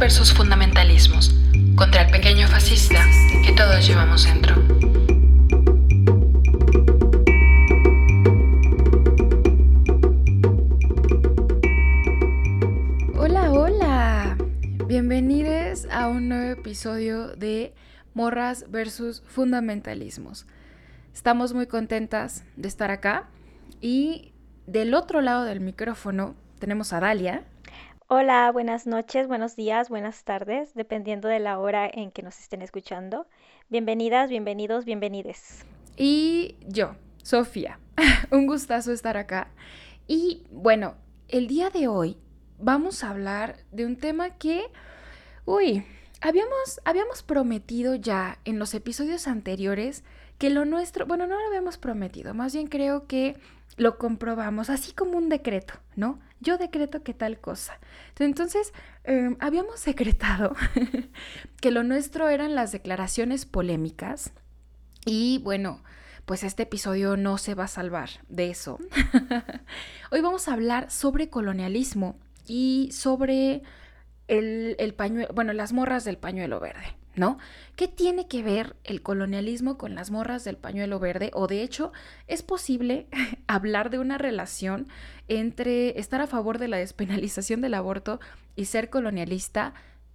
versus fundamentalismos, contra el pequeño fascista que todos llevamos dentro. Hola, hola. Bienvenidos a un nuevo episodio de Morras versus Fundamentalismos. Estamos muy contentas de estar acá y del otro lado del micrófono tenemos a Dalia. Hola, buenas noches, buenos días, buenas tardes, dependiendo de la hora en que nos estén escuchando. Bienvenidas, bienvenidos, bienvenides. Y yo, Sofía. Un gustazo estar acá. Y bueno, el día de hoy vamos a hablar de un tema que, uy, habíamos, habíamos prometido ya en los episodios anteriores que lo nuestro, bueno, no lo habíamos prometido, más bien creo que lo comprobamos, así como un decreto, ¿no? Yo decreto que tal cosa. Entonces, em, habíamos secretado que lo nuestro eran las declaraciones polémicas y bueno, pues este episodio no se va a salvar de eso. Hoy vamos a hablar sobre colonialismo y sobre el, el pañuelo, bueno, las morras del pañuelo verde. ¿No? ¿Qué tiene que ver el colonialismo con las morras del pañuelo verde? O de hecho, ¿es posible hablar de una relación entre estar a favor de la despenalización del aborto y ser colonialista?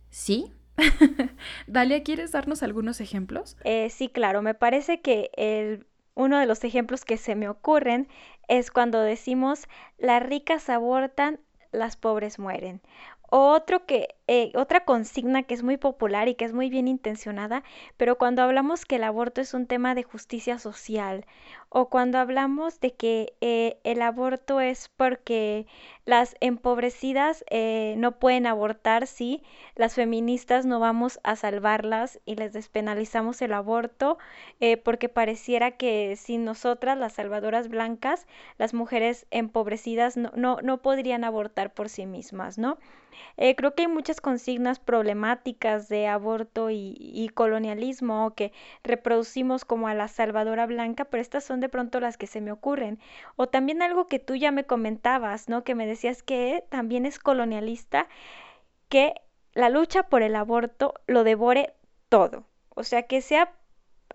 Sí. Dalia, ¿quieres darnos algunos ejemplos? Eh, sí, claro, me parece que el, uno de los ejemplos que se me ocurren es cuando decimos las ricas abortan, las pobres mueren. Otro que, eh, otra consigna que es muy popular y que es muy bien intencionada, pero cuando hablamos que el aborto es un tema de justicia social o cuando hablamos de que eh, el aborto es porque las empobrecidas eh, no pueden abortar, sí, las feministas no vamos a salvarlas y les despenalizamos el aborto porque pareciera que sin nosotras, las salvadoras blancas, las mujeres empobrecidas no, no, no podrían abortar por sí mismas, ¿no? Eh, creo que hay muchas consignas problemáticas de aborto y, colonialismo que reproducimos como a la salvadora blanca, pero estas son de pronto las que se me ocurren. O también algo que tú ya me comentabas, ¿no? Que me decías que también es colonialista, que la lucha por el aborto lo devore todo. O sea, que sea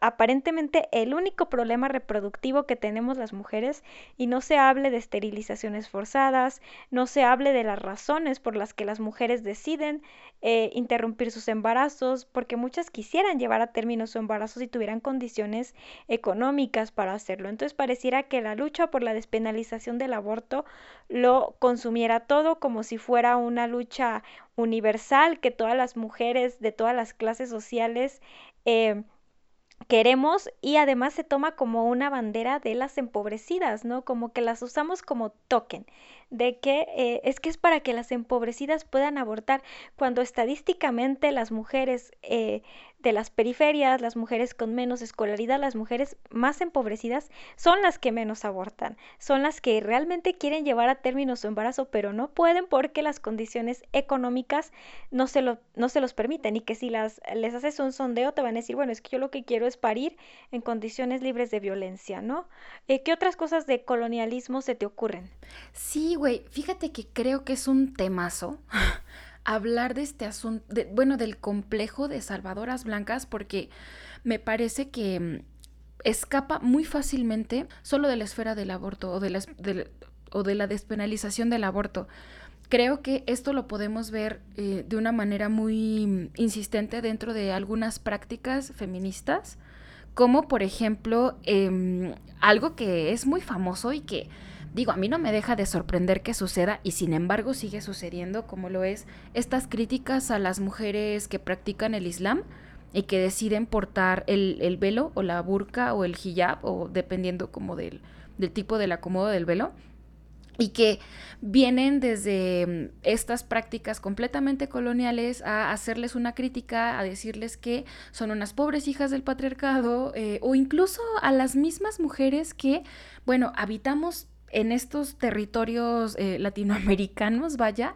aparentemente el único problema reproductivo que tenemos las mujeres y no se hable de esterilizaciones forzadas, no se hable de las razones por las que las mujeres deciden eh, interrumpir sus embarazos, porque muchas quisieran llevar a término su embarazo si tuvieran condiciones económicas para hacerlo. Entonces pareciera que la lucha por la despenalización del aborto lo consumiera todo como si fuera una lucha universal que todas las mujeres de todas las clases sociales eh, queremos y además se toma como una bandera de las empobrecidas, ¿no? Como que las usamos como token de que eh, es que es para que las empobrecidas puedan abortar, cuando estadísticamente las mujeres eh, de las periferias, las mujeres con menos escolaridad, las mujeres más empobrecidas, son las que menos abortan, son las que realmente quieren llevar a término su embarazo, pero no pueden porque las condiciones económicas no se, lo, no se los permiten y que si las, les haces un sondeo te van a decir, bueno, es que yo lo que quiero es parir en condiciones libres de violencia, ¿no? Eh, ¿Qué otras cosas de colonialismo se te ocurren? Sí, güey, fíjate que creo que es un temazo hablar de este asunto, bueno, del complejo de salvadoras blancas, porque me parece que mm, escapa muy fácilmente solo de la esfera del aborto o de la, despenalización del aborto. Creo que esto lo podemos ver eh, de una manera muy mm, insistente dentro de algunas prácticas feministas, como por ejemplo em, algo que es muy famoso y que Digo, a mí no me deja de sorprender que suceda y sin embargo sigue sucediendo como lo es estas críticas a las mujeres que practican el Islam y que deciden portar el, velo o la burka o el hijab o dependiendo como del, del tipo del acomodo del velo y que vienen desde mm, estas prácticas completamente coloniales a hacerles una crítica, a decirles que son unas pobres hijas del patriarcado eh, o incluso a las mismas mujeres que, bueno, habitamos en estos territorios eh, latinoamericanos, vaya,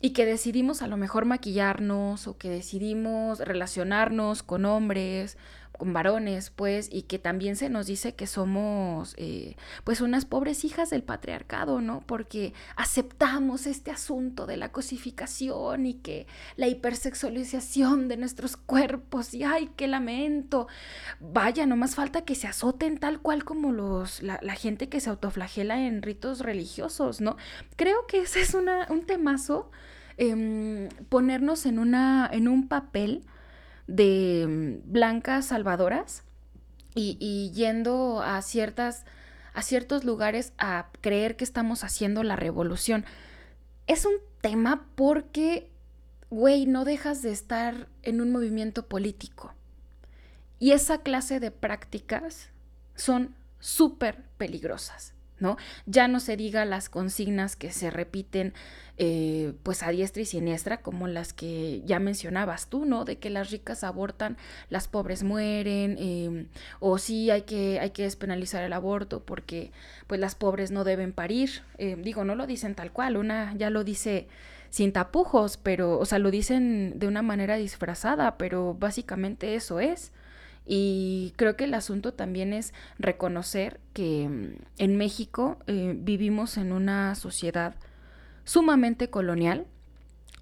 y que decidimos a lo mejor maquillarnos o que decidimos relacionarnos con hombres, con varones, pues, y que también se nos dice que somos, eh, pues, unas pobres hijas del patriarcado, ¿no? Porque aceptamos este asunto de la cosificación y que la hipersexualización de nuestros cuerpos, y ay, qué lamento. Vaya, no más falta que se azoten tal cual como los, la, gente que se autoflagela en ritos religiosos, ¿no? Creo que ese es una, un temazo. Em, ponernos en, una, en un papel de mm, blancas salvadoras y, yendo a ciertas a ciertos lugares a creer que estamos haciendo la revolución. Es un tema porque, güey, no dejas de estar en un movimiento político. Y esa clase de prácticas son súper peligrosas. Ya no se diga las consignas que se repiten eh, pues a diestra y siniestra, como las que ya mencionabas tú, ¿no? De que las ricas abortan, las pobres mueren, em, o sí hay que, hay que despenalizar el aborto porque pues las pobres no deben parir. Em, digo, no lo dicen tal cual, una ya lo dice sin tapujos, pero, o sea, lo dicen de una manera disfrazada, pero básicamente eso es. Y creo que el asunto también es reconocer que mm, en México eh, vivimos en una sociedad sumamente colonial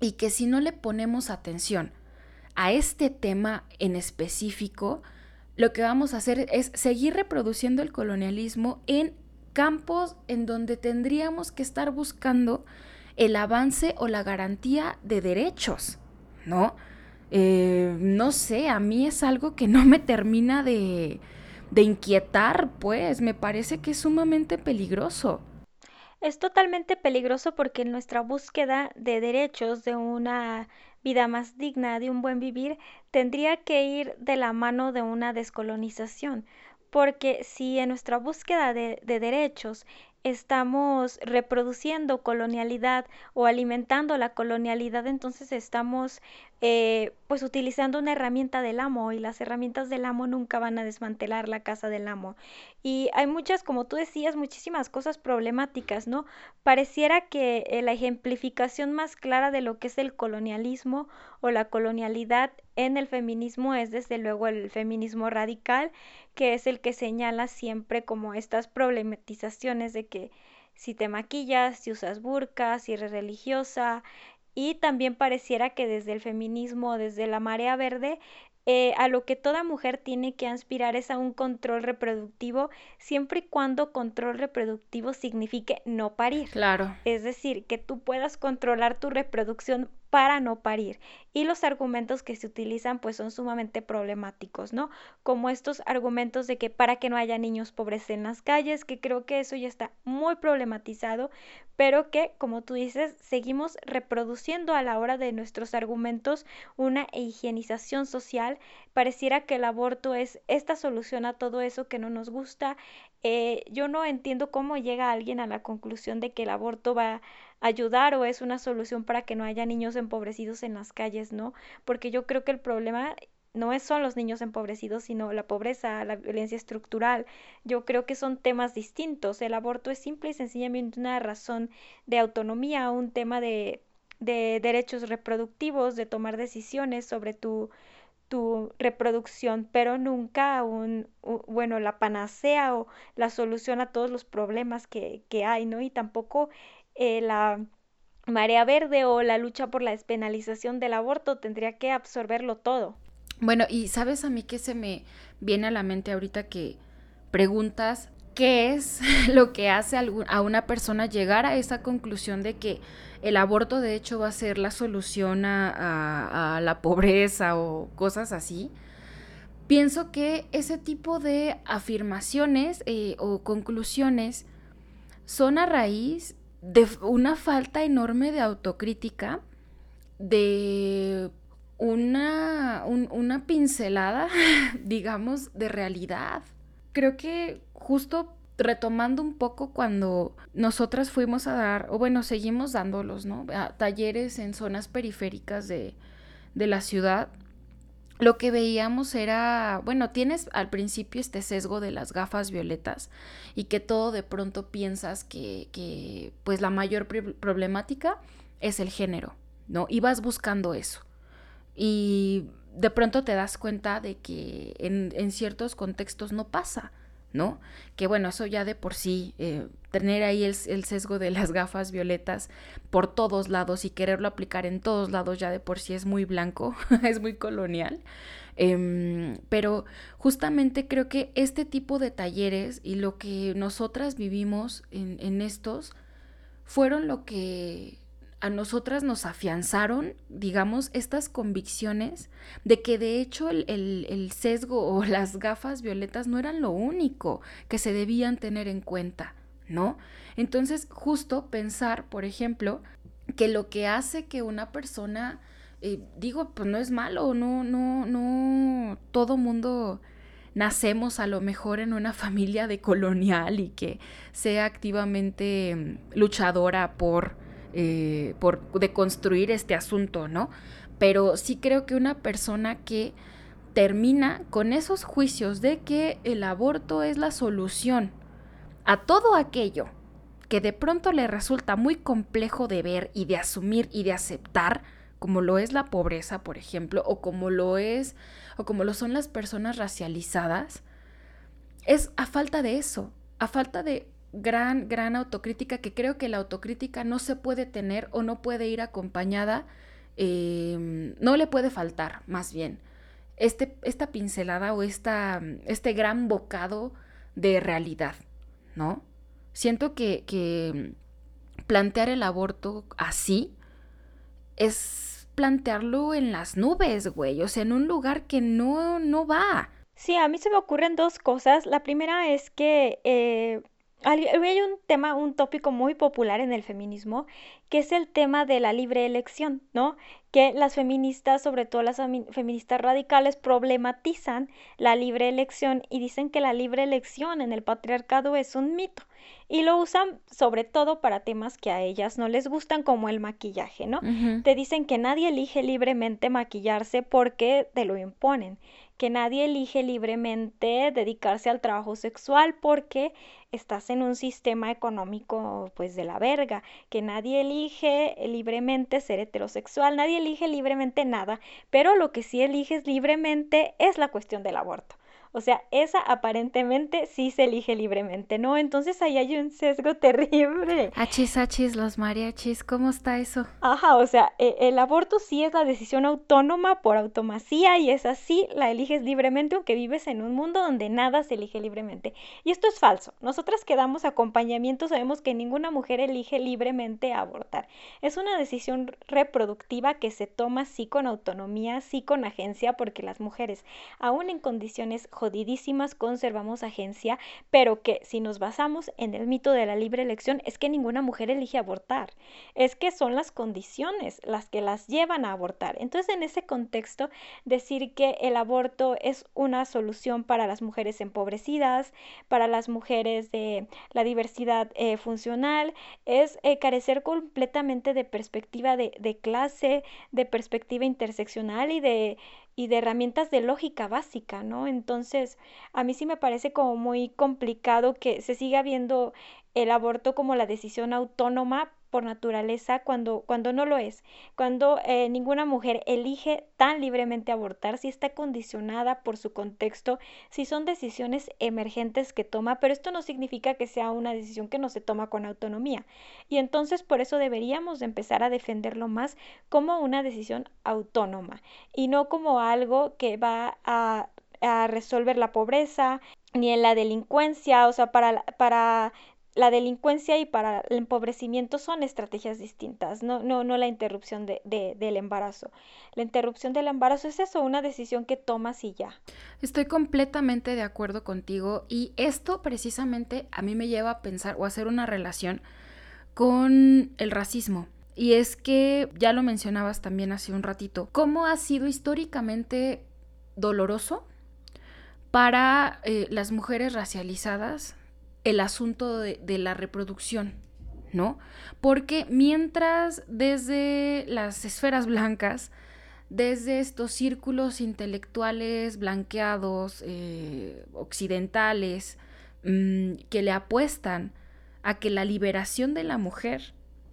y que si no le ponemos atención a este tema en específico, lo que vamos a hacer es seguir reproduciendo el colonialismo en campos en donde tendríamos que estar buscando el avance o la garantía de derechos, ¿no? Eh, no sé, a mí es algo que no me termina de, de inquietar, pues me parece que es sumamente peligroso. Es totalmente peligroso porque en nuestra búsqueda de derechos, de una vida más digna, de un buen vivir, tendría que ir de la mano de una descolonización. Porque si en nuestra búsqueda de, de derechos estamos reproduciendo colonialidad o alimentando la colonialidad, entonces estamos eh, pues utilizando una herramienta del amo y las herramientas del amo nunca van a desmantelar la casa del amo. Y hay muchas, como tú decías, muchísimas cosas problemáticas, ¿no? Pareciera que eh, la ejemplificación más clara de lo que es el colonialismo o la colonialidad en el feminismo es desde luego el feminismo radical, que es el que señala siempre como estas problematizaciones de que si te maquillas, si usas burkas, si eres religiosa, y también pareciera que desde el feminismo, desde la marea verde, eh, a lo que toda mujer tiene que aspirar es a un control reproductivo, siempre y cuando control reproductivo signifique no parir. Claro. Es decir, que tú puedas controlar tu reproducción para no parir. Y los argumentos que se utilizan pues son sumamente problemáticos, ¿no? Como estos argumentos de que para que no haya niños pobres en las calles, que creo que eso ya está muy problematizado, pero que, como tú dices, seguimos reproduciendo a la hora de nuestros argumentos una higienización social. Pareciera que el aborto es esta solución a todo eso que no nos gusta. Eh, yo no entiendo cómo llega alguien a la conclusión de que el aborto va ayudar o es una solución para que no haya niños empobrecidos en las calles, ¿no? Porque yo creo que el problema no son los niños empobrecidos, sino la pobreza, la violencia estructural. Yo creo que son temas distintos. El aborto es simple y sencillamente una razón de autonomía, un tema de, de derechos reproductivos, de tomar decisiones sobre tu, tu reproducción, pero nunca un, bueno, la panacea o la solución a todos los problemas que, que hay, ¿no? Y tampoco eh, la marea verde o la lucha por la despenalización del aborto tendría que absorberlo todo. Bueno, y sabes a mí que se me viene a la mente ahorita que preguntas qué es lo que hace a una persona llegar a esa conclusión de que el aborto de hecho va a ser la solución a, la pobreza o cosas así. Pienso que ese tipo de afirmaciones eh, o conclusiones son a raíz de una falta enorme de autocrítica, de una, una pincelada, digamos, de realidad. Creo que justo retomando un poco cuando nosotras fuimos a dar, o bueno, seguimos dándolos, ¿no? talleres en zonas periféricas de, de la ciudad lo que veíamos era, bueno, tienes al principio este sesgo de las gafas violetas y que todo de pronto piensas que, que pues la mayor problemática es el género, ¿no? Y vas buscando eso. Y de pronto te das cuenta de que en, en ciertos contextos no pasa. ¿no? Que bueno, eso ya de por sí, eh, tener ahí el, sesgo de las gafas violetas por todos lados y quererlo aplicar en todos lados ya de por sí es muy blanco, es muy colonial. Em, pero justamente creo que este tipo de talleres y lo que nosotras vivimos en, en estos fueron lo que a nosotras nos afianzaron, digamos, estas convicciones de que de hecho el, sesgo o las gafas violetas no eran lo único que se debían tener en cuenta, ¿no? Entonces, justo pensar, por ejemplo, que lo que hace que una persona, eh, digo, pues no es malo, no, no, no, todo mundo nacemos a lo mejor en una familia de colonial y que sea activamente mm, luchadora por eh, por deconstruir este asunto, ¿no? Pero sí creo que una persona que termina con esos juicios de que el aborto es la solución a todo aquello que de pronto le resulta muy complejo de ver y de asumir y de aceptar, como lo es la pobreza, por ejemplo, o como lo es, o como lo son las personas racializadas, es a falta de eso, a falta de gran, gran autocrítica que creo que la autocrítica no se puede tener o no puede ir acompañada, em, no le puede faltar, más bien, este, esta pincelada o esta, este gran bocado de realidad, ¿no? Siento que, plantear el aborto así es plantearlo en las nubes, güey, o sea, en un lugar que no, no va. Sí, a mí se me ocurren dos cosas. La primera es que eh, hay un tema, un tópico muy popular en el feminismo, que es el tema de la libre elección, ¿no? Que las feministas, sobre todo las feministas radicales, problematizan la libre elección y dicen que la libre elección en el patriarcado es un mito. Y lo usan sobre todo para temas que a ellas no les gustan, como el maquillaje, ¿no? Te dicen que nadie elige libremente maquillarse porque te lo imponen que nadie elige libremente dedicarse al trabajo sexual porque estás en un sistema económico pues de la verga, que nadie elige libremente ser heterosexual, nadie elige libremente nada, pero lo que sí eliges libremente es la cuestión del aborto. O sea, esa aparentemente sí se elige libremente, ¿no? Entonces ahí hay un sesgo terrible. Achis, achis, los mariachis, ¿cómo está eso? Ajá, o sea, e, el aborto sí es la decisión autónoma por automacía y es así, la eliges libremente aunque vives en un mundo donde nada se elige libremente. Y esto es falso. Nosotras que damos acompañamiento sabemos que ninguna mujer elige libremente abortar. Es una decisión reproductiva que se toma sí con autonomía, sí con agencia, porque las mujeres, aún en condiciones jodidísimas conservamos agencia, pero que si nos basamos en el mito de la libre elección es que ninguna mujer elige abortar, es que son las condiciones las que las llevan a abortar. Entonces en ese contexto decir que el aborto es una solución para las mujeres empobrecidas, para las mujeres de la diversidad eh, funcional, es eh, carecer completamente de perspectiva de, de clase, de perspectiva interseccional y de y de herramientas de lógica básica, ¿no? Entonces, a mí sí me parece como muy complicado que se siga viendo el aborto como la decisión autónoma por naturaleza cuando, cuando no lo es, cuando eh, ninguna mujer elige tan libremente abortar, si está condicionada por su contexto, si son decisiones emergentes que toma, pero esto no significa que sea una decisión que no se toma con autonomía. Y entonces por eso deberíamos empezar a defenderlo más como una decisión autónoma y no como algo que va a, a resolver la pobreza ni en la delincuencia, o sea, para, para la delincuencia y para el empobrecimiento son estrategias distintas, no, no, no la interrupción de, del embarazo. La interrupción del embarazo es eso, una decisión que tomas y ya. Estoy completamente de acuerdo contigo y esto precisamente a mí me lleva a pensar o a hacer una relación con el racismo. Y es que, ya lo mencionabas también hace un ratito, cómo ha sido históricamente doloroso para eh, las mujeres racializadas el asunto de, la reproducción, ¿no? Porque mientras desde las esferas blancas, desde estos círculos intelectuales blanqueados, eh, occidentales, mm, que le apuestan a que la liberación de la mujer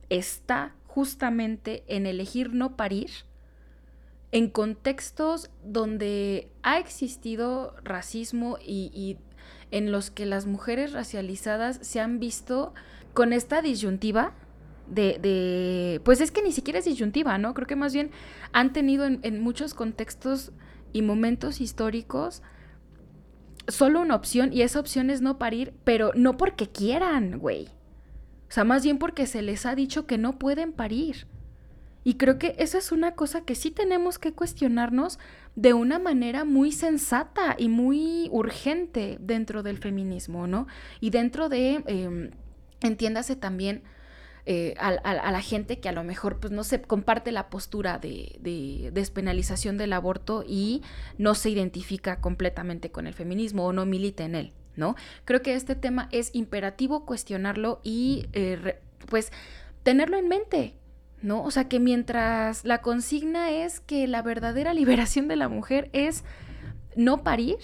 está justamente en elegir no parir, en contextos donde ha existido racismo y en los que las mujeres racializadas se han visto con esta disyuntiva de, de, pues es que ni siquiera es disyuntiva, ¿no? Creo que más bien han tenido en, en muchos contextos y momentos históricos solo una opción y esa opción es no parir, pero no porque quieran, güey. O sea, más bien porque se les ha dicho que no pueden parir. Y creo que esa es una cosa que sí tenemos que cuestionarnos de una manera muy sensata y muy urgente dentro del feminismo, ¿no? Y dentro de, eh, entiéndase también, eh, a, la gente que a lo mejor pues no se comparte la postura de, de, despenalización del aborto y no se identifica completamente con el feminismo o no milita en él, ¿no? Creo que este tema es imperativo cuestionarlo y eh, pues tenerlo en mente, ¿no? O sea que mientras la consigna es que la verdadera liberación de la mujer es no parir,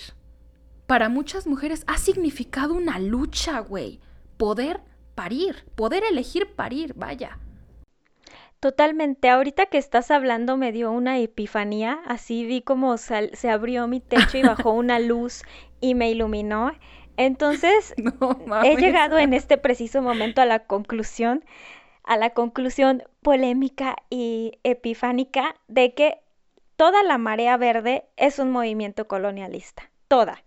para muchas mujeres ha significado una lucha, güey. Poder parir, poder elegir parir, vaya. Totalmente, ahorita que estás hablando me dio una epifanía, así vi como se abrió mi techo y bajó una luz y me iluminó. Entonces, no, he llegado en este preciso momento a la conclusión, a la conclusión polémica y epifánica de que toda la marea verde es un movimiento colonialista, toda.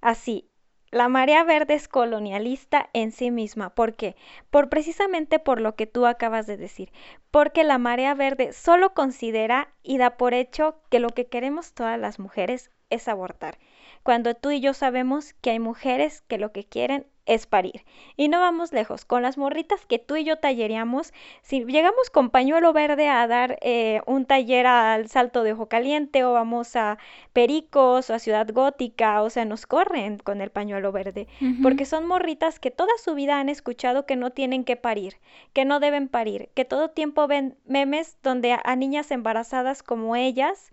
Así, la marea verde es colonialista en sí misma. ¿Por qué? Por precisamente por lo que tú acabas de decir. Porque la marea verde solo considera y da por hecho que lo que queremos todas las mujeres es abortar. Cuando tú y yo sabemos que hay mujeres que lo que quieren es parir. Y no vamos lejos, con las morritas que tú y yo talleríamos, si llegamos con pañuelo verde a dar eh, un taller al Salto de Ojo Caliente o vamos a Pericos o a Ciudad Gótica, o sea, nos corren con el pañuelo verde, uh -huh. porque son morritas que toda su vida han escuchado que no tienen que parir, que no deben parir, que todo tiempo ven memes donde a, a niñas embarazadas como ellas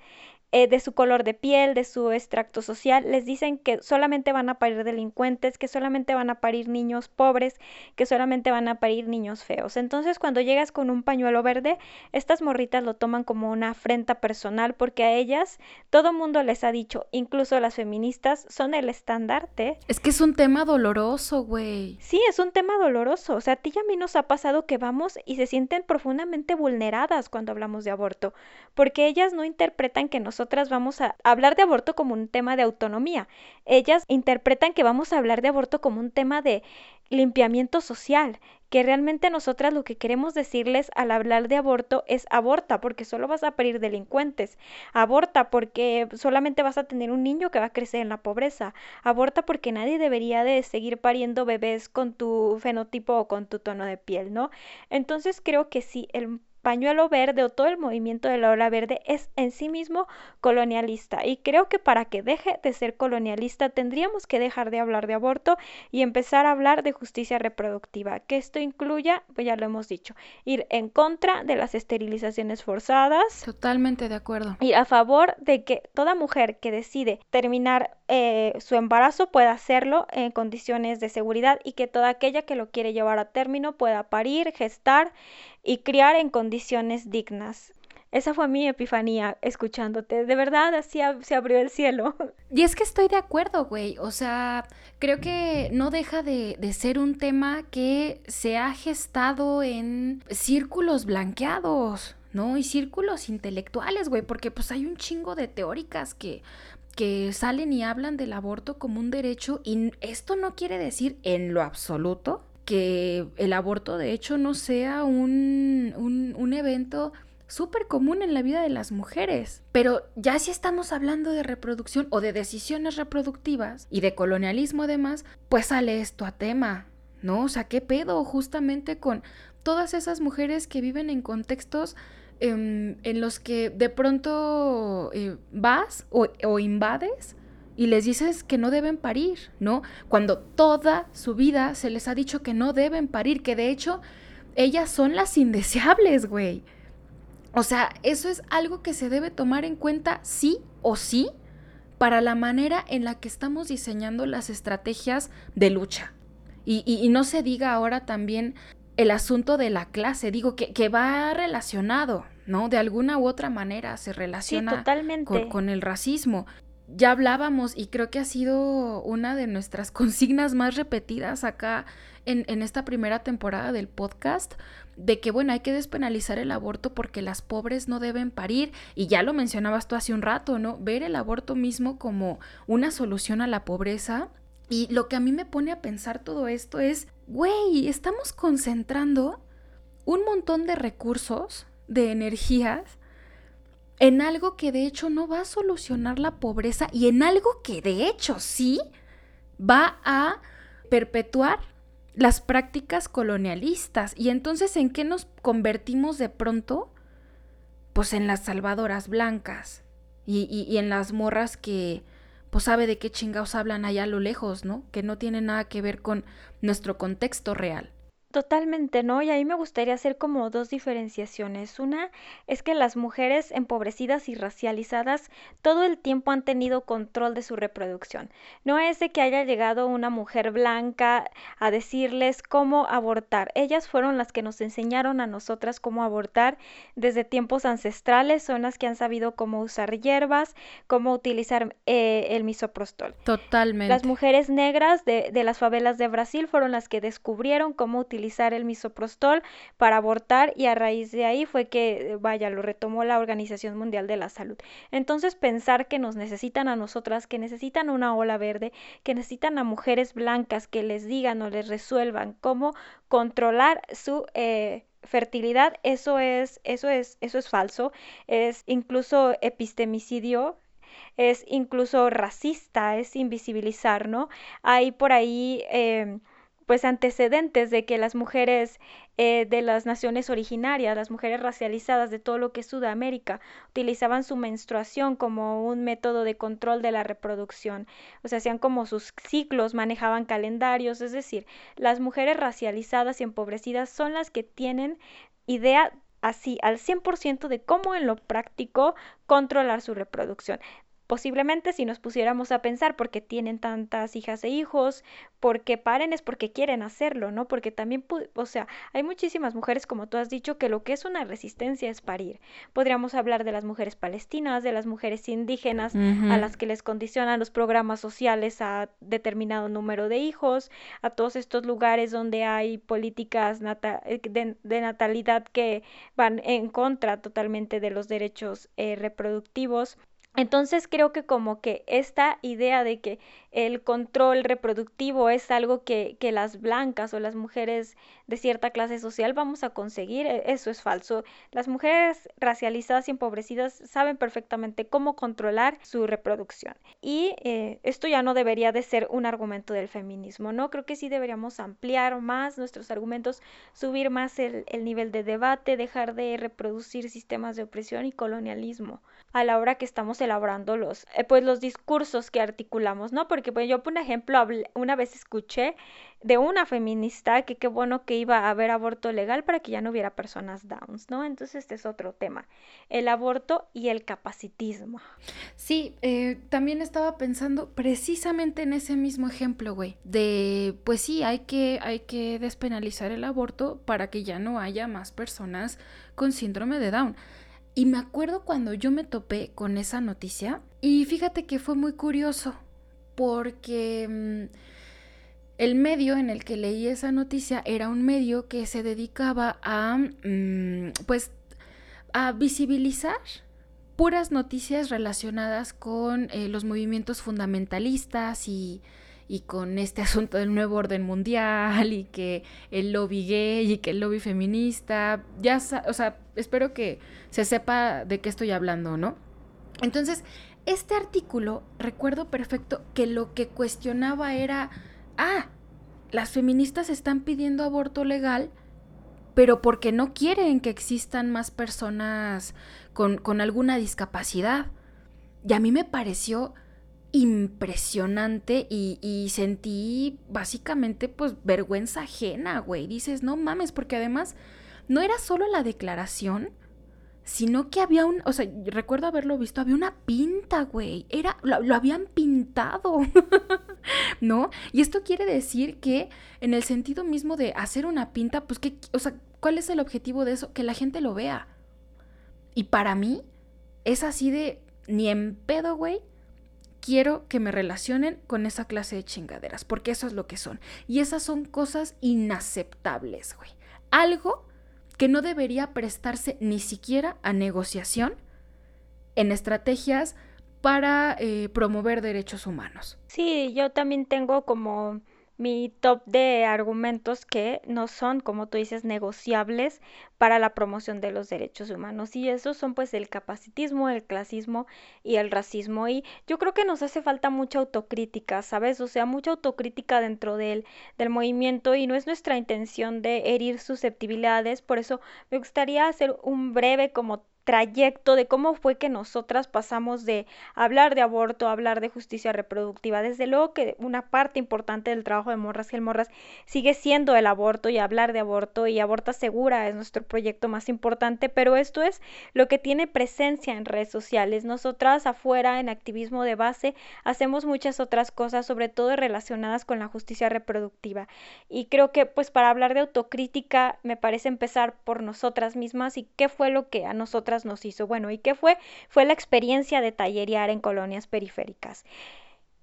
eh, de su color de piel, de su extracto social, les dicen que solamente van a parir delincuentes, que solamente van a parir niños pobres, que solamente van a parir niños feos. Entonces, cuando llegas con un pañuelo verde, estas morritas lo toman como una afrenta personal porque a ellas todo mundo les ha dicho, incluso las feministas, son el estandarte. Es que es un tema doloroso, güey. Sí, es un tema doloroso. O sea, a ti y a mí nos ha pasado que vamos y se sienten profundamente vulneradas cuando hablamos de aborto, porque ellas no interpretan que nos nosotras vamos a hablar de aborto como un tema de autonomía. Ellas interpretan que vamos a hablar de aborto como un tema de limpiamiento social, que realmente nosotras lo que queremos decirles al hablar de aborto es aborta porque solo vas a parir delincuentes, aborta porque solamente vas a tener un niño que va a crecer en la pobreza, aborta porque nadie debería de seguir pariendo bebés con tu fenotipo o con tu tono de piel, ¿no? Entonces creo que sí, el pañuelo verde o todo el movimiento de la ola verde es en sí mismo colonialista y creo que para que deje de ser colonialista tendríamos que dejar de hablar de aborto y empezar a hablar de justicia reproductiva, que esto incluya, pues ya lo hemos dicho, ir en contra de las esterilizaciones forzadas. Totalmente de acuerdo. Y a favor de que toda mujer que decide terminar eh, su embarazo pueda hacerlo en condiciones de seguridad y que toda aquella que lo quiere llevar a término pueda parir, gestar y criar en condiciones dignas. Esa fue mi epifanía escuchándote. De verdad, así se abrió el cielo. Y es que estoy de acuerdo, güey. O sea, creo que no deja de, de, ser un tema que se ha gestado en círculos blanqueados, ¿no? Y círculos intelectuales, güey. Porque pues hay un chingo de teóricas que que salen y hablan del aborto como un derecho y esto no quiere decir en lo absoluto que el aborto de hecho no sea un, un, evento súper común en la vida de las mujeres. Pero ya si estamos hablando de reproducción o de decisiones reproductivas y de colonialismo además, pues sale esto a tema, ¿no? O sea, ¿qué pedo justamente con todas esas mujeres que viven en contextos eh, en los que de pronto eh, vas o, invades y les dices que no deben parir, ¿no? Cuando toda su vida se les ha dicho que no deben parir, que de hecho ellas son las indeseables, güey. O sea, eso es algo que se debe tomar en cuenta sí o sí para la manera en la que estamos diseñando las estrategias de lucha. Y no se diga ahora también el asunto de la clase, digo que, que va relacionado, ¿no? De alguna u otra manera se relaciona totalmente. Con, el racismo. Ya hablábamos y creo que ha sido una de nuestras consignas más repetidas acá en, en esta primera temporada del podcast, de que, bueno, hay que despenalizar el aborto porque las pobres no deben parir, y ya lo mencionabas tú hace un rato, ¿no? Ver el aborto mismo como una solución a la pobreza. Y lo que a mí me pone a pensar todo esto es, güey, estamos concentrando un montón de recursos, de energías, en algo que de hecho no va a solucionar la pobreza y en algo que de hecho sí va a perpetuar las prácticas colonialistas. Y entonces, ¿en qué nos convertimos de pronto? Pues en las salvadoras blancas y, y, en las morras que, pues sabe de qué chingados hablan allá a lo lejos, ¿no? Que no tiene nada que ver con nuestro contexto real. Totalmente, ¿no? Y ahí me gustaría hacer como dos diferenciaciones. Una es que las mujeres empobrecidas y racializadas todo el tiempo han tenido control de su reproducción. No es de que haya llegado una mujer blanca a decirles cómo abortar. Ellas fueron las que nos enseñaron a nosotras cómo abortar desde tiempos ancestrales. Son las que han sabido cómo usar hierbas, cómo utilizar eh, el misoprostol. Totalmente. Las mujeres negras de, de las favelas de Brasil fueron las que descubrieron cómo utilizar el misoprostol para abortar y a raíz de ahí fue que, vaya, lo retomó la Organización Mundial de la Salud. Entonces pensar que nos necesitan a nosotras, que necesitan una ola verde, que necesitan a mujeres blancas que les digan o les resuelvan cómo controlar su... Eh, fertilidad, eso es, eso es, eso es falso, es incluso epistemicidio, es incluso racista, es invisibilizar, ¿no? Hay por ahí eh, pues antecedentes de que las mujeres eh, de las naciones originarias, las mujeres racializadas de todo lo que es Sudamérica, utilizaban su menstruación como un método de control de la reproducción. O sea, hacían como sus ciclos, manejaban calendarios, es decir, las mujeres racializadas y empobrecidas son las que tienen idea así al 100% de cómo en lo práctico controlar su reproducción. Posiblemente si nos pusiéramos a pensar por qué tienen tantas hijas e hijos, por qué paren es porque quieren hacerlo, ¿no? Porque también, o sea, hay muchísimas mujeres, como tú has dicho, que lo que es una resistencia es parir. Podríamos hablar de las mujeres palestinas, de las mujeres indígenas, a las que les condicionan los programas sociales a determinado número de hijos, a todos estos lugares donde hay políticas eh, de, natalidad que van en contra totalmente de los derechos eh, reproductivos. Entonces creo que como que esta idea de que el control reproductivo es algo que, que, las blancas o las mujeres de cierta clase social vamos a conseguir, e, eso es falso. Las mujeres racializadas y empobrecidas saben perfectamente cómo controlar su reproducción. Y eh, esto ya no debería de ser un argumento del feminismo, ¿no? Creo que sí deberíamos ampliar más nuestros argumentos, subir más el, el nivel de debate, dejar de reproducir sistemas de opresión y colonialismo a la hora que estamos elaborando los, eh, pues los discursos que articulamos, ¿no? Porque pues yo, por ejemplo, una vez escuché de una feminista que qué bueno que iba a haber aborto legal para que ya no hubiera personas downs, ¿no? Entonces este es otro tema, el aborto y el capacitismo. Sí, eh, también estaba pensando precisamente en ese mismo ejemplo, güey, de pues sí, hay que, hay que despenalizar el aborto para que ya no haya más personas con síndrome de Down. Y me acuerdo cuando yo me topé con esa noticia y fíjate que fue muy curioso porque mm, el medio en el que leí esa noticia era un medio que se dedicaba a mm, pues a visibilizar puras noticias relacionadas con eh, los movimientos fundamentalistas y y con este asunto del nuevo orden mundial y que el lobby gay y que el lobby feminista, ya, o sea, espero que se sepa de qué estoy hablando, ¿no? Entonces, este artículo, recuerdo perfecto que lo que cuestionaba era, ah, las feministas están pidiendo aborto legal, pero porque no quieren que existan más personas con, con alguna discapacidad. Y a mí me pareció impresionante y, sentí básicamente pues vergüenza ajena, güey. Dices, no mames, porque además no era solo la declaración, sino que había un, o sea, recuerdo haberlo visto, había una pinta, güey. Era, lo, lo habían pintado, ¿no? Y esto quiere decir que en el sentido mismo de hacer una pinta, pues que, o sea, ¿cuál es el objetivo de eso? Que la gente lo vea. Y para mí es así de ni en pedo, güey. Quiero que me relacionen con esa clase de chingaderas, porque eso es lo que son. Y esas son cosas inaceptables, güey. Algo que no debería prestarse ni siquiera a negociación en estrategias para eh, promover derechos humanos. Sí, yo también tengo como mi top de argumentos que no son, como tú dices, negociables para la promoción de los derechos humanos. Y esos son pues el capacitismo, el clasismo y el racismo. Y yo creo que nos hace falta mucha autocrítica, ¿sabes? O sea, mucha autocrítica dentro del, del movimiento y no es nuestra intención de herir susceptibilidades. Por eso me gustaría hacer un breve como trayecto de cómo fue que nosotras pasamos de hablar de aborto a hablar de justicia reproductiva. Desde luego que una parte importante del trabajo de Morras y el Morras sigue siendo el aborto y hablar de aborto y aborta segura es nuestro proyecto más importante, pero esto es lo que tiene presencia en redes sociales. Nosotras afuera en activismo de base hacemos muchas otras cosas, sobre todo relacionadas con la justicia reproductiva. Y creo que pues para hablar de autocrítica me parece empezar por nosotras mismas y qué fue lo que a nosotras nos hizo. Bueno, ¿y qué fue? Fue la experiencia de tallerear en colonias periféricas.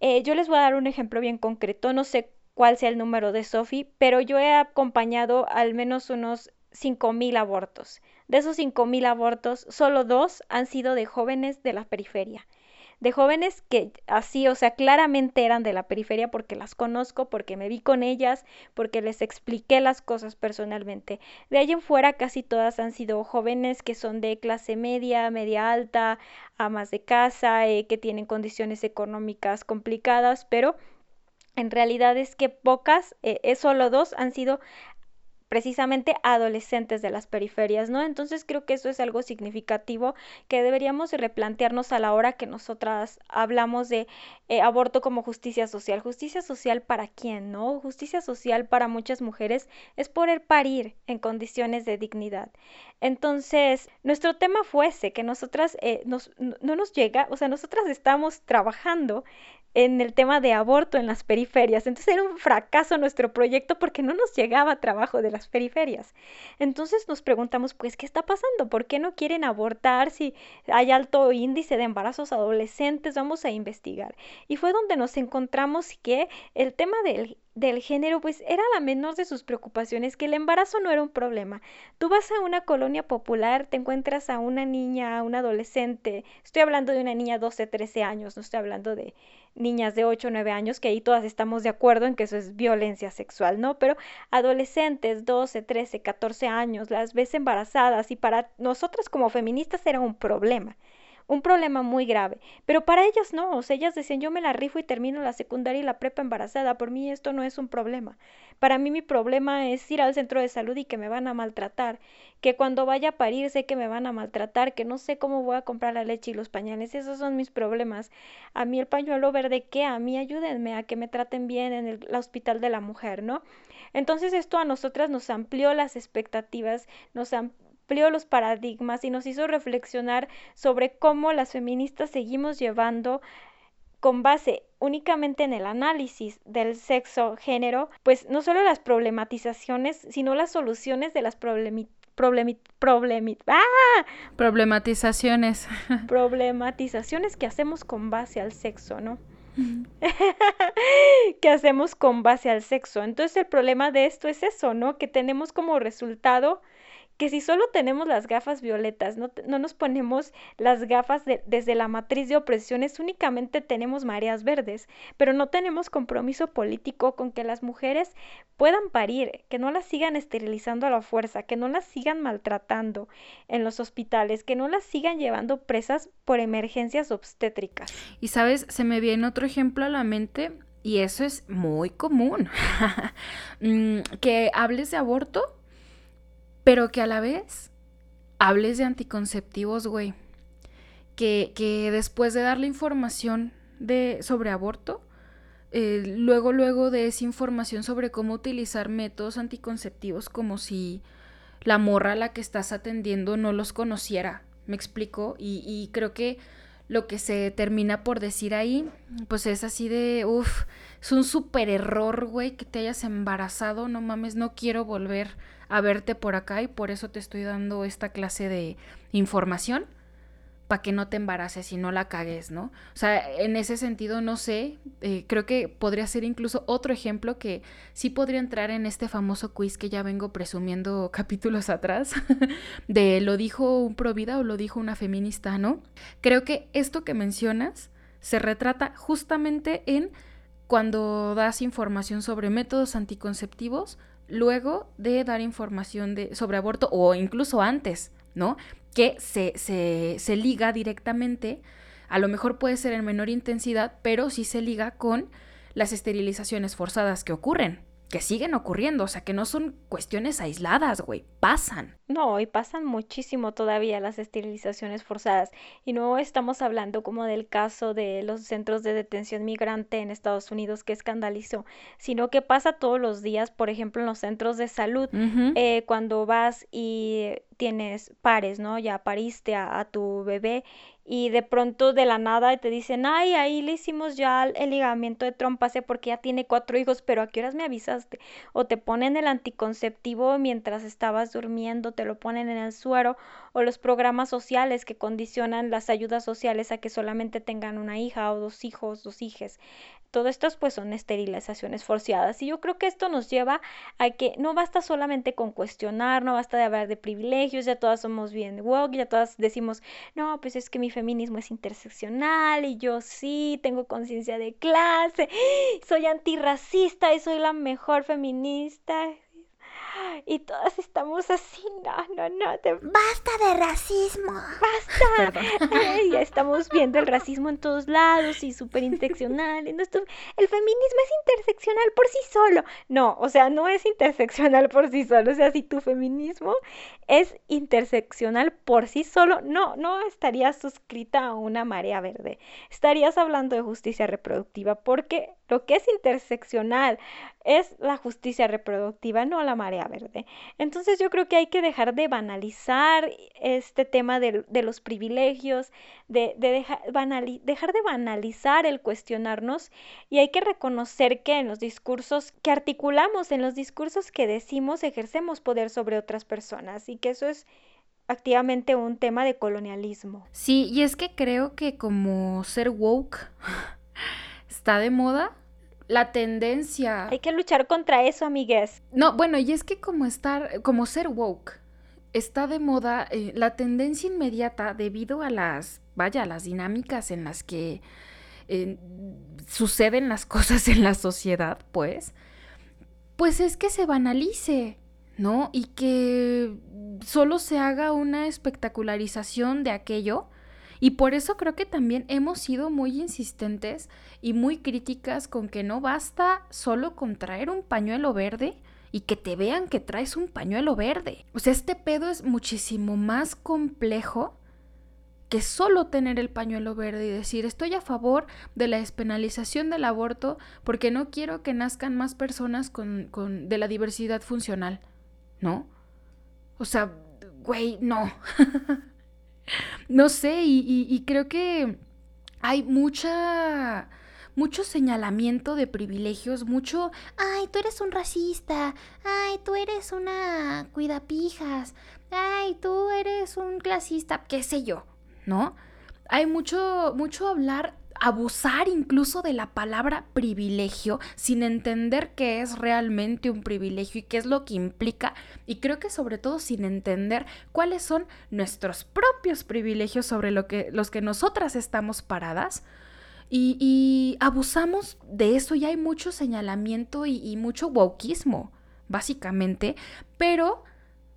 Eh, yo les voy a dar un ejemplo bien concreto, no sé cuál sea el número de Sophie, pero yo he acompañado al menos unos 5.000 abortos. De esos 5.000 abortos, solo dos han sido de jóvenes de la periferia de jóvenes que así, o sea, claramente eran de la periferia porque las conozco, porque me vi con ellas, porque les expliqué las cosas personalmente. De ahí en fuera casi todas han sido jóvenes que son de clase media, media alta, amas de casa, eh, que tienen condiciones económicas complicadas, pero en realidad es que pocas, eh, solo dos, han sido precisamente adolescentes de las periferias, ¿no? Entonces creo que eso es algo significativo que deberíamos replantearnos a la hora que nosotras hablamos de eh, aborto como justicia social. Justicia social para quién, ¿no? Justicia social para muchas mujeres es poder parir en condiciones de dignidad. Entonces, nuestro tema fue ese, que nosotras eh, no nos llega, o sea, nosotras estamos trabajando en el tema de aborto en las periferias. Entonces era un fracaso nuestro proyecto porque no nos llegaba trabajo de las periferias. Entonces nos preguntamos, pues, ¿qué está pasando? ¿Por qué no quieren abortar si hay alto índice de embarazos adolescentes? Vamos a investigar. Y fue donde nos encontramos que el tema del del género, pues era la menor de sus preocupaciones, que el embarazo no era un problema. Tú vas a una colonia popular, te encuentras a una niña, a una adolescente, estoy hablando de una niña 12, 13 años, no estoy hablando de niñas de 8, 9 años, que ahí todas estamos de acuerdo en que eso es violencia sexual, ¿no? Pero adolescentes, 12, 13, 14 años, las ves embarazadas y para nosotras como feministas era un problema un problema muy grave. Pero para ellas no, o sea, ellas decían, yo me la rifo y termino la secundaria y la prepa embarazada, por mí esto no es un problema. Para mí mi problema es ir al centro de salud y que me van a maltratar, que cuando vaya a parir sé que me van a maltratar, que no sé cómo voy a comprar la leche y los pañales, esos son mis problemas. A mí el pañuelo verde, ¿qué? A mí ayúdenme a que me traten bien en el, hospital de la mujer, ¿no? Entonces esto a nosotras nos amplió las expectativas, nos, amplió los paradigmas y nos hizo reflexionar sobre cómo las feministas seguimos llevando con base únicamente en el análisis del sexo género, pues no solo las problematizaciones, sino las soluciones de las problemi ¡ah! problematizaciones. problematizaciones que hacemos con base al sexo, ¿no? que hacemos con base al sexo. Entonces el problema de esto es eso, ¿no? Que tenemos como resultado que si solo tenemos las gafas violetas, no, no nos ponemos las gafas desde la matriz de opresiones, únicamente tenemos mareas verdes, pero no tenemos compromiso político con que las mujeres puedan parir, que no las sigan esterilizando a la fuerza, que no las sigan maltratando en los hospitales, que no las sigan llevando presas por emergencias obstétricas. Y sabes, se me viene otro ejemplo a la mente y eso es muy común. Mm, que hables de aborto pero que a la vez hables de anticonceptivos, güey. Que, que después de darle información de, sobre aborto, eh, luego, luego de esa información sobre cómo utilizar métodos anticonceptivos como si la morra a la que estás atendiendo no los conociera. ¿Me explico? Y, y creo que lo que se termina por decir ahí, pues es así de, uff, es un súper error, güey, que te hayas embarazado, no mames, no quiero volver a verte por acá y por eso te estoy dando esta clase de información para que no te embaraces y no la cagues, ¿no? O sea, en ese sentido, no sé, eh, creo que podría ser incluso otro ejemplo que sí podría entrar en este famoso quiz que ya vengo presumiendo capítulos atrás, de lo dijo un provida o lo dijo una feminista, ¿no? Creo que esto que mencionas se retrata justamente en cuando das información sobre métodos anticonceptivos, luego de dar información de, sobre aborto o incluso antes, ¿no? que se, se, se liga directamente, a lo mejor puede ser en menor intensidad, pero sí se liga con las esterilizaciones forzadas que ocurren que siguen ocurriendo, o sea, que no son cuestiones aisladas, güey, pasan. No, y pasan muchísimo todavía las esterilizaciones forzadas. Y no estamos hablando como del caso de los centros de detención migrante en Estados Unidos que escandalizó, sino que pasa todos los días, por ejemplo, en los centros de salud, eh, cuando vas y tienes pares, ¿no? Ya pariste a, tu bebé y de pronto de la nada te dicen, ay, ahí le hicimos ya el ligamiento de trompa, sé porque ya tiene cuatro hijos, pero ¿a qué horas me avisaste? O te ponen el anticonceptivo mientras estabas durmiendo, te lo ponen en el suero, o los programas sociales que condicionan las ayudas sociales a que solamente tengan una hija o dos hijos, dos hijes todo esto pues son esterilizaciones forzadas. Y yo creo que esto nos lleva a que no basta solamente con cuestionar, no basta de hablar de privilegios, ya todas somos bien woke, ya todas decimos, no, pues es que mi feminismo es interseccional y yo sí tengo conciencia de clase, soy antirracista y soy la mejor feminista y todas estamos así, no, no, no. Basta de racismo. Basta. ya estamos viendo el racismo en todos lados y súper interseccional. el feminismo es interseccional por sí solo. No, o sea, no es interseccional por sí solo. O sea, si tu feminismo es interseccional por sí solo, no, no estarías suscrita a una marea verde. Estarías hablando de justicia reproductiva porque lo que es interseccional es la justicia reproductiva, no la marea verde. Entonces yo creo que hay que dejar de banalizar este tema de, los privilegios, de, dejar de banalizar el cuestionarnos y hay que reconocer que en los discursos que articulamos, en los discursos que decimos, ejercemos poder sobre otras personas y que eso es activamente un tema de colonialismo. Sí, y es que creo que como ser woke está de moda, la tendencia. Hay que luchar contra eso, amigues. No, bueno, y es que como estar, como ser woke, está de moda eh, la tendencia inmediata debido a las, vaya, a las dinámicas en las que eh, suceden las cosas en la sociedad, pues, pues es que se banalice, ¿no? Y que solo se haga una espectacularización de aquello y por eso creo que también hemos sido muy insistentes y muy críticas con que no basta solo con traer un pañuelo verde y que te vean que traes un pañuelo verde. O sea, este pedo es muchísimo más complejo que solo tener el pañuelo verde y decir estoy a favor de la despenalización del aborto porque no quiero que nazcan más personas con, con de la diversidad funcional, ¿no? O sea, güey, no. no sé, y, creo que hay mucha mucho señalamiento de privilegios, mucho, ay, tú eres un racista, ay, tú eres una cuidapijas, ay, tú eres un clasista, qué sé yo, ¿no? Hay mucho, mucho hablar abusar incluso de la palabra privilegio sin entender qué es realmente un privilegio y qué es lo que implica y creo que sobre todo sin entender cuáles son nuestros propios privilegios sobre lo que, los que nosotras estamos paradas. Y, abusamos de eso y hay mucho señalamiento y, mucho wokismo, básicamente, pero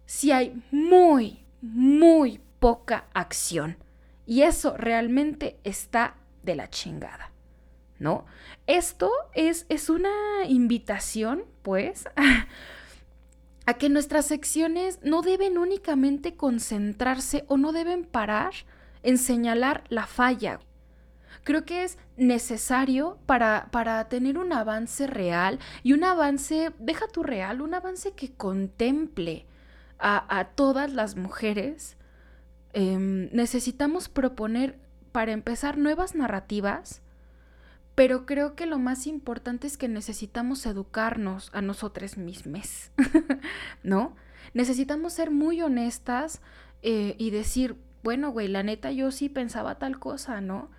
sí hay muy, muy poca acción. Y eso realmente está de la chingada, ¿no? Esto es, es una invitación, pues, a, que nuestras secciones no deben únicamente concentrarse o no deben parar en señalar la falla. Creo que es necesario para, para tener un avance real y un avance, deja tu real, un avance que contemple a, todas las mujeres. Em, necesitamos proponer para empezar, nuevas narrativas, pero creo que lo más importante es que necesitamos educarnos a nosotros mismos, ¿no? Necesitamos ser muy honestas eh, y decir, bueno, güey, la neta yo sí pensaba tal cosa, ¿no?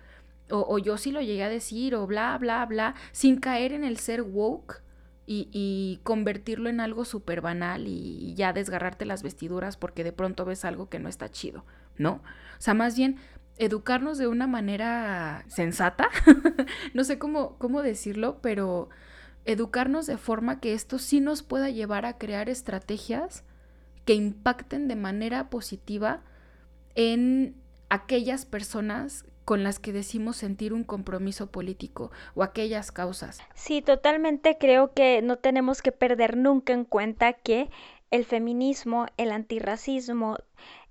O, yo sí lo llegué a decir, o bla, bla, bla, sin caer en el ser woke y, y convertirlo en algo súper banal y, y ya desgarrarte las vestiduras porque de pronto ves algo que no está chido, ¿no? O sea, más bien educarnos de una manera sensata, no sé cómo, cómo decirlo, pero educarnos de forma que esto sí nos pueda llevar a crear estrategias que impacten de manera positiva en aquellas personas con las que decimos sentir un compromiso político o aquellas causas. Sí, totalmente creo que no tenemos que perder nunca en cuenta que el feminismo, el antirracismo,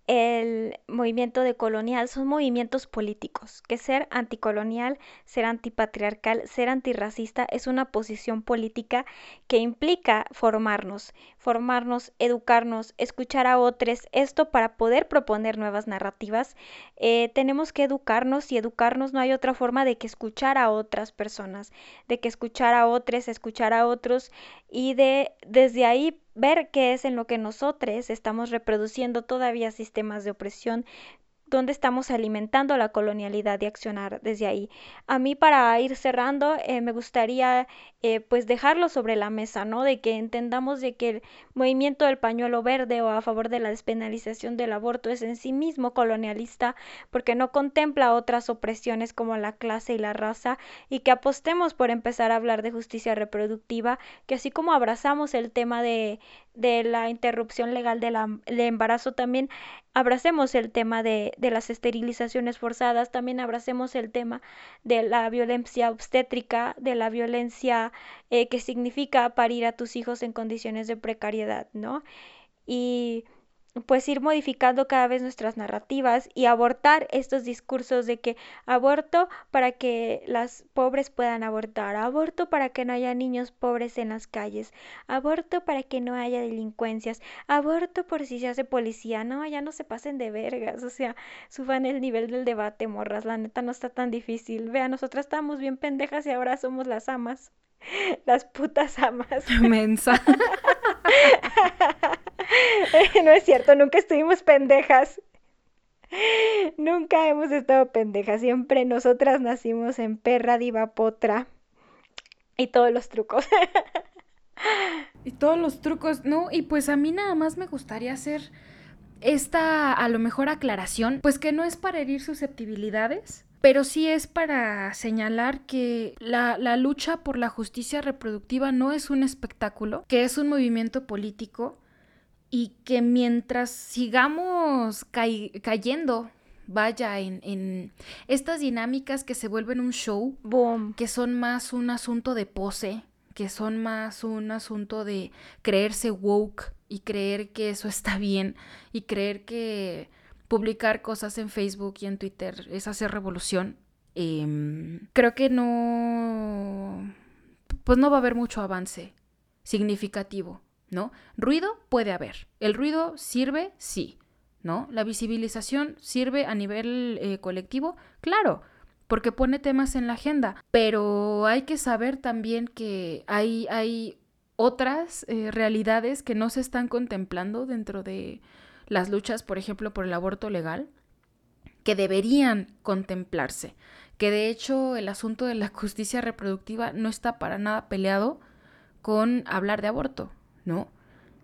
el movimiento decolonial son movimientos políticos, que ser anticolonial, ser antipatriarcal, ser antirracista es una posición política que implica formarnos, formarnos, educarnos, escuchar a otros, esto para poder proponer nuevas narrativas, eh, tenemos que educarnos y educarnos no hay otra forma de que escuchar a otras personas, de que escuchar a otros, escuchar a otros y de desde ahí ver qué es en lo que nosotros estamos reproduciendo todavía sistemas de opresión, dónde estamos alimentando la colonialidad y accionar desde ahí. A mí para ir cerrando eh, me gustaría eh, pues dejarlo sobre la mesa, ¿no? De que entendamos de que el movimiento del pañuelo verde o a favor de la despenalización del aborto es en sí mismo colonialista porque no contempla otras opresiones como la clase y la raza y que apostemos por empezar a hablar de justicia reproductiva, que así como abrazamos el tema de, de la interrupción legal del embarazo, también abracemos el tema de, de las esterilizaciones forzadas, también abracemos el tema de la violencia obstétrica, de la violencia eh, que significa parir a tus hijos en condiciones de precariedad, ¿no? Y pues ir modificando cada vez nuestras narrativas y abortar estos discursos de que aborto para que las pobres puedan abortar, aborto para que no haya niños pobres en las calles, aborto para que no haya delincuencias, aborto por si se hace policía, no, ya no se pasen de vergas, o sea, suban el nivel del debate, morras, la neta no está tan difícil, vea, nosotras estábamos bien pendejas y ahora somos las amas, las putas amas. Mensa. no es cierto, nunca estuvimos pendejas. Nunca hemos estado pendejas. Siempre nosotras nacimos en perra diva potra. Y todos los trucos. y todos los trucos, ¿no? Y pues a mí nada más me gustaría hacer esta, a lo mejor, aclaración. Pues que no es para herir susceptibilidades. Pero sí es para señalar que la, la lucha por la justicia reproductiva no es un espectáculo, que es un movimiento político y que mientras sigamos cayendo, vaya, en, en, estas dinámicas que se vuelven un show, Boom. que son más un asunto de pose, que son más un asunto de creerse woke y creer que eso está bien y creer que publicar cosas en Facebook y en Twitter es hacer revolución. Eh, creo que no, pues no va a haber mucho avance significativo. ¿no? Ruido puede haber. El ruido sirve, sí, ¿no? La visibilización sirve a nivel eh, colectivo, claro, porque pone temas en la agenda, pero hay que saber también que hay, hay otras eh, realidades que no se están contemplando dentro de las luchas, por ejemplo, por el aborto legal, que deberían contemplarse, que de hecho el asunto de la justicia reproductiva no está para nada peleado con hablar de aborto, ¿no?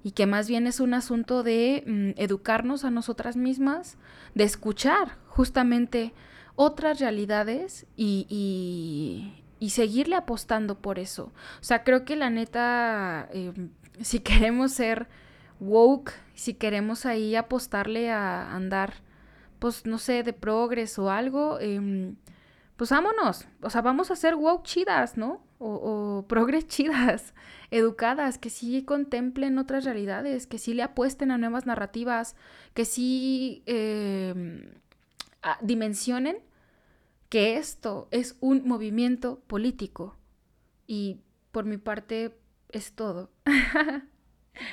Y que más bien es un asunto de mm, educarnos a nosotras mismas, de escuchar justamente otras realidades y, y, y, seguirle apostando por eso. O sea, creo que la neta, eh, si queremos ser woke, si queremos ahí apostarle a andar, pues no sé, de progreso o algo, eh, pues vámonos. O sea, vamos a ser woke chidas, ¿no? o, progres chidas, educadas, que sí contemplen otras realidades, que sí le apuesten a nuevas narrativas, que sí eh, dimensionen que esto es un movimiento político. Y por mi parte es todo.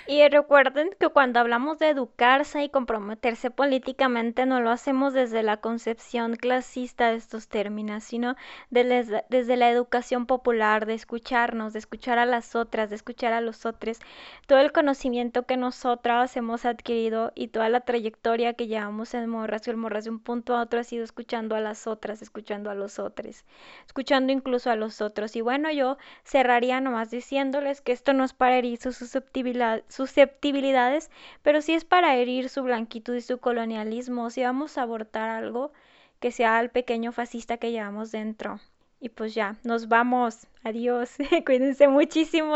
Y recuerden que cuando hablamos de educarse y comprometerse políticamente no lo hacemos desde la concepción clasista de estos términos, sino desde, la educación popular, de escucharnos, de escuchar a las otras, de escuchar a los otros, todo el conocimiento que nosotras hemos adquirido y toda la trayectoria que llevamos en Morras y el Morras de un punto a otro ha sido escuchando a las otras, escuchando a los otros, escuchando incluso a los otros. Y bueno, yo cerraría nomás diciéndoles que esto no es para herir su susceptibilidad susceptibilidades, pero si es para herir su blanquitud y su colonialismo, si vamos a abortar algo que sea el pequeño fascista que llevamos dentro. Y pues ya, nos vamos. Adiós. Cuídense muchísimo.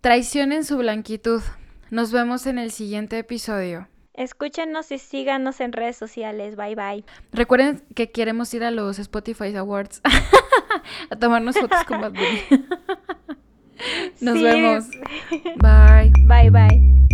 Traicionen su blanquitud. Nos vemos en el siguiente episodio. Escúchenos y síganos en redes sociales. Bye bye. Recuerden que queremos ir a los Spotify Awards a tomarnos fotos con Bad Nos vemos. Bye. Bye bye.